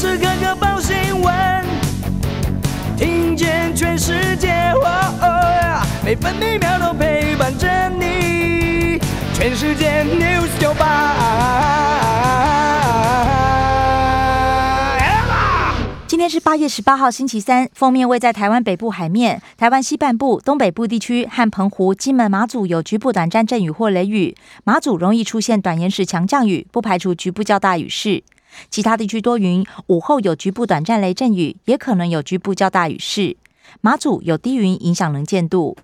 时刻刻报新闻，听见全世界，每分每秒都陪伴着你。全世界 news 九今天是八月十八号，星期三。封面位在台湾北部海面、台湾西半部、东北部地区和澎湖、金门、马祖有局部短暂阵雨或雷雨。马祖容易出现短延时强降雨，不排除局部较大雨势。其他地区多云，午后有局部短暂雷阵雨，也可能有局部较大雨势。马祖有低云影响能见度。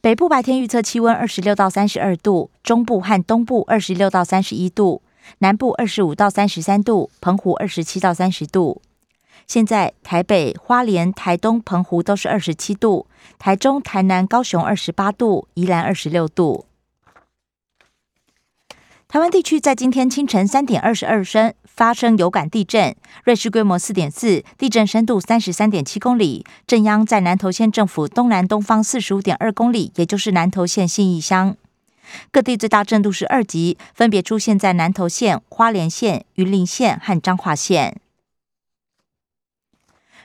北部白天预测气温二十六到三十二度，中部和东部二十六到三十一度，南部二十五到三十三度，澎湖二十七到三十度。现在台北、花莲、台东、澎湖都是二十七度，台中、台南、高雄二十八度，宜兰二十六度。台湾地区在今天清晨三点二十二分发生有感地震，瑞士规模四点四，地震深度三十三点七公里，震央在南投县政府东南东方四十五点二公里，也就是南投县信义乡。各地最大震度是二级，分别出现在南投县、花莲县、云林县和彰化县。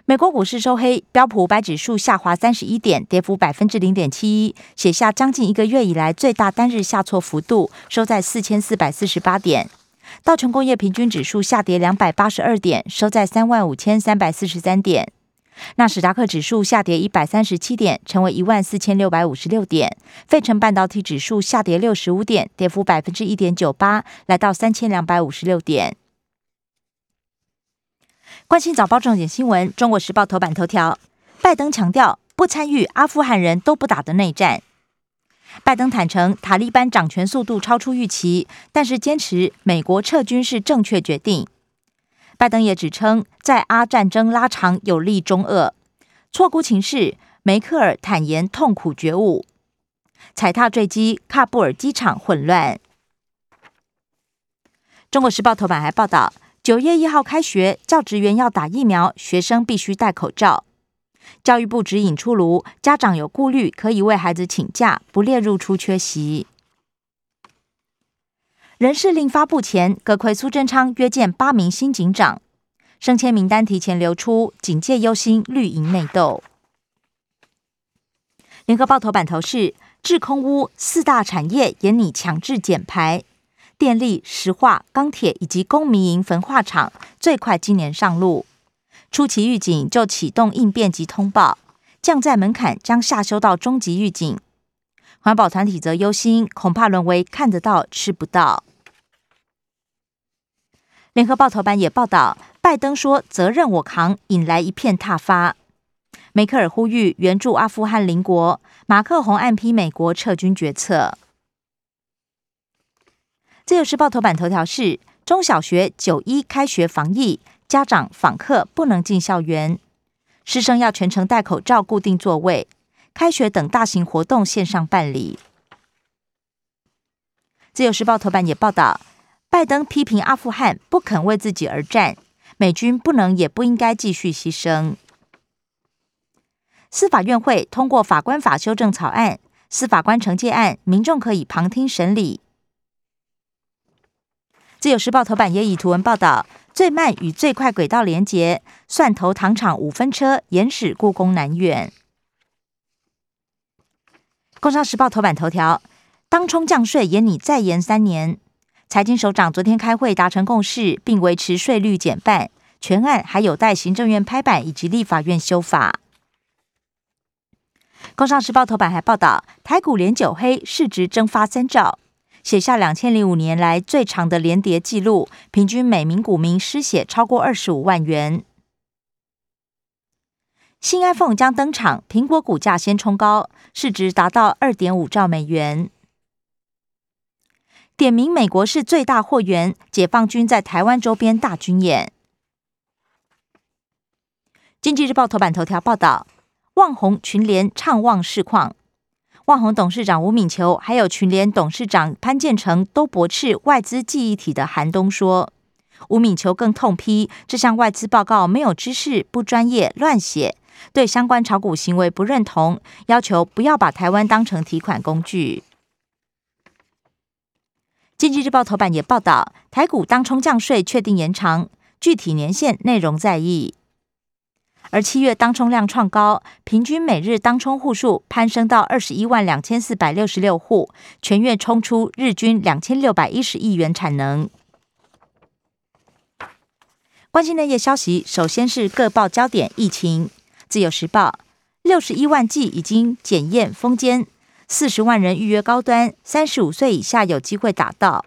美国股市收黑，标普五百指数下滑三十一点，跌幅百分之零点七一，写下将近一个月以来最大单日下挫幅度，收在四千四百四十八点。道琼工业平均指数下跌两百八十二点，收在三万五千三百四十三点。纳斯达克指数下跌一百三十七点，成为一万四千六百五十六点。费城半导体指数下跌六十五点，跌幅百分之一点九八，来到三千两百五十六点。关心早报重点新闻，《中国时报》头版头条：拜登强调不参与阿富汗人都不打的内战。拜登坦承塔利班掌权速度超出预期，但是坚持美国撤军是正确决定。拜登也指称在阿战争拉长有利中俄，错估情势。梅克尔坦言痛苦觉悟。踩踏坠机，喀布尔机场混乱。《中国时报》头版还报道。九月一号开学，教职员要打疫苗，学生必须戴口罩。教育部指引出炉，家长有顾虑可以为孩子请假，不列入出缺席。人事令发布前，葛奎苏贞昌约见八名新警长，升迁名单提前流出，警戒忧心绿营内斗。联合报头版头是：制空屋四大产业严拟强制减排。电力、石化、钢铁以及公民营焚化厂最快今年上路。初期预警就启动应变及通报，降载门槛将下修到中级预警。环保团体则忧心，恐怕沦为看得到吃不到。联合报头版也报道，拜登说责任我扛，引来一片挞伐。梅克尔呼吁援助阿富汗邻国，马克宏暗批美国撤军决策。自由时报头版头条是：中小学九一开学防疫，家长访客不能进校园，师生要全程戴口罩，固定座位。开学等大型活动线上办理。自由时报头版也报道，拜登批评阿富汗不肯为自己而战，美军不能也不应该继续牺牲。司法院会通过法官法修正草案，司法官惩戒案，民众可以旁听审理。自由时报头版也以图文报道最慢与最快轨道连接，蒜头糖厂五分车延驶故宫南苑。工商时报头版头条：当冲降税延你再延三年。财经首长昨天开会达成共识，并维持税率减半，全案还有待行政院拍板以及立法院修法。工商时报头版还报道台股连九黑，市值蒸发三兆。写下两千零五年来最长的连跌记录，平均每名股民失血超过二十五万元。新 iPhone 将登场，苹果股价先冲高，市值达到二点五兆美元。点名美国是最大货源，解放军在台湾周边大军演。经济日报头版头条报道，旺宏群联畅旺市况。万宏董事长吴敏球，还有群联董事长潘建成都驳斥外资记忆体的寒冬说，吴敏球更痛批这项外资报告没有知识、不专业、乱写，对相关炒股行为不认同，要求不要把台湾当成提款工具。经济日报头版也报道，台股当冲降税确定延长，具体年限内容在议。而七月当冲量创高，平均每日当冲户数攀升到二十一万两千四百六十六户，全月冲出日均两千六百一十亿元产能。关心内业消息，首先是各报焦点疫情。自由时报，六十一万剂已经检验封监，四十万人预约高端，三十五岁以下有机会打到。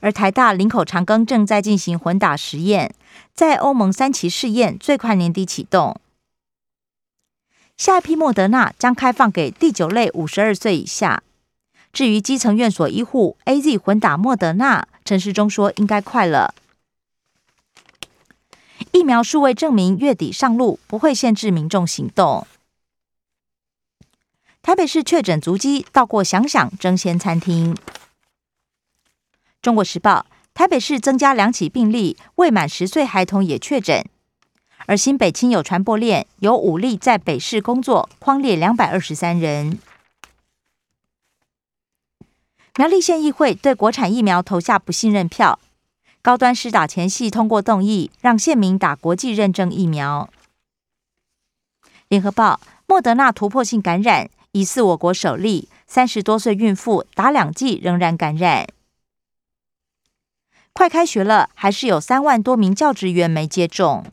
而台大林口长庚正在进行混打实验，在欧盟三期试验最快年底启动。下一批莫德纳将开放给第九类五十二岁以下。至于基层院所医护 A Z 混打莫德纳，陈世忠说应该快了。疫苗数位证明月底上路，不会限制民众行动。台北市确诊足迹到过想想争鲜餐厅。中国时报：台北市增加两起病例，未满十岁孩童也确诊。而新北亲友传播链有五例在北市工作，框列两百二十三人。苗栗县议会对国产疫苗投下不信任票。高端施打前夕通过动议，让县民打国际认证疫苗。联合报：莫德纳突破性感染，疑似我国首例三十多岁孕妇打两剂仍然感染。快开学了，还是有三万多名教职员没接种。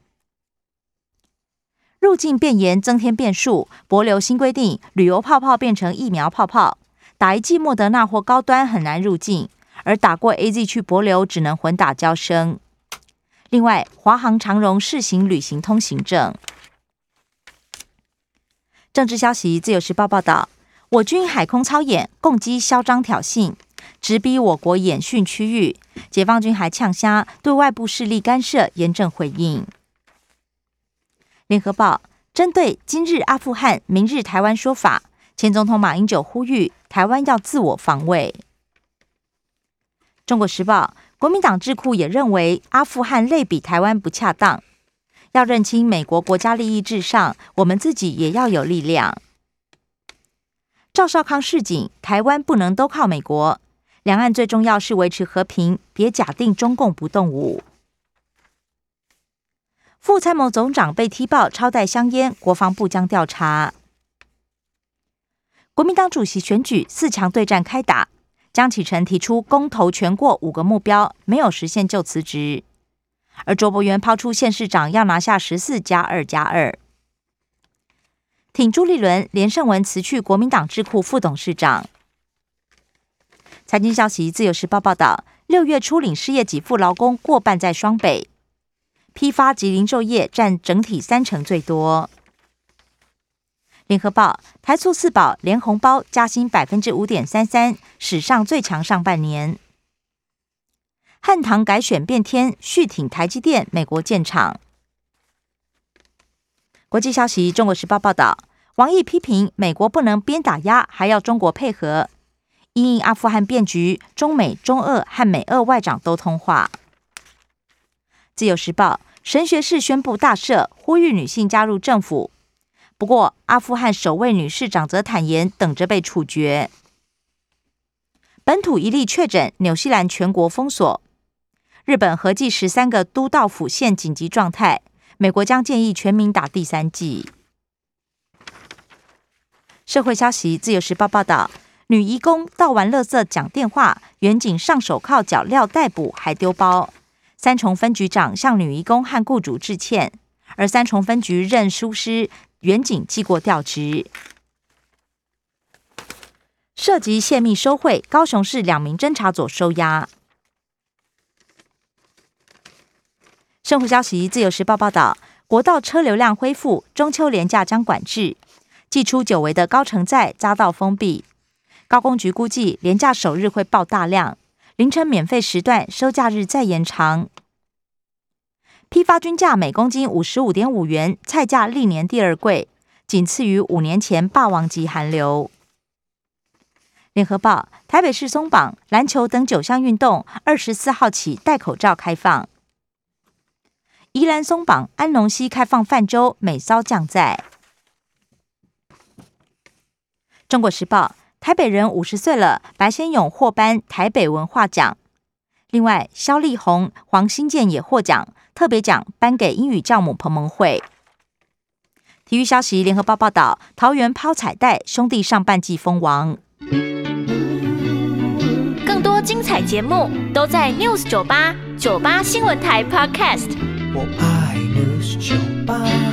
入境变严，增添变数。博流新规定，旅游泡泡变成疫苗泡泡，打一剂莫德纳或高端很难入境。而打过 A Z 去博流只能混打交生。另外，华航长荣试行旅行通行证。政治消息，《自由时报》报道，我军海空操演，共机嚣张挑衅，直逼我国演训区域。解放军还呛虾，对外部势力干涉严正回应。联合报针对今日阿富汗，明日台湾说法，前总统马英九呼吁台湾要自我防卫。中国时报，国民党智库也认为阿富汗类比台湾不恰当，要认清美国国家利益至上，我们自己也要有力量。赵少康示警，台湾不能都靠美国，两岸最重要是维持和平，别假定中共不动武。副参谋总长被踢爆超带香烟，国防部将调查。国民党主席选举四强对战开打。江启臣提出公投全过五个目标，没有实现就辞职。而卓博元抛出县市长要拿下十四加二加二，挺朱立伦、连胜文辞去国民党智库副董事长。财经消息，自由时报报道，六月初领失业给付劳工过半在双北，批发及零售业占整体三成最多。联合报台塑四宝连红包加薪百分之五点三三，史上最强上半年。汉唐改选变天，续挺台积电美国建厂。国际消息，中国时报报道，王毅批评美国不能边打压还要中国配合。因应阿富汗变局，中美、中俄和美俄外长都通话。自由时报神学士宣布大赦，呼吁女性加入政府。不过，阿富汗首位女市长则坦言等着被处决。本土一例确诊，纽西兰全国封锁。日本合计十三个都道府县紧急状态。美国将建议全民打第三剂。社会消息，《自由时报》报道，女义工倒完垃圾讲电话，远警上手铐脚镣逮捕，还丢包。三重分局长向女义工和雇主致歉，而三重分局任疏失。远景记过调职，涉及泄密收贿，高雄市两名侦查组收押。生活消息，自由时报报道，国道车流量恢复，中秋连假将管制，寄出久违的高承载匝道封闭。高工局估计，连假首日会爆大量，凌晨免费时段收假日再延长。批发均价每公斤五十五点五元，菜价历年第二贵，仅次于五年前霸王级寒流。联合报：台北市松绑篮球等九项运动，二十四号起戴口罩开放。宜兰松绑安农溪开放泛舟，美骚降载。中国时报：台北人五十岁了，白先勇获颁台北文化奖。另外，肖丽红、黄新建也获奖。特别奖颁给英语教母彭蒙慧。体育消息，联合报报道，桃园抛彩带，兄弟上半季封王。更多精彩节目都在 News 九八九八新闻台 Podcast。我爱 News 酒吧。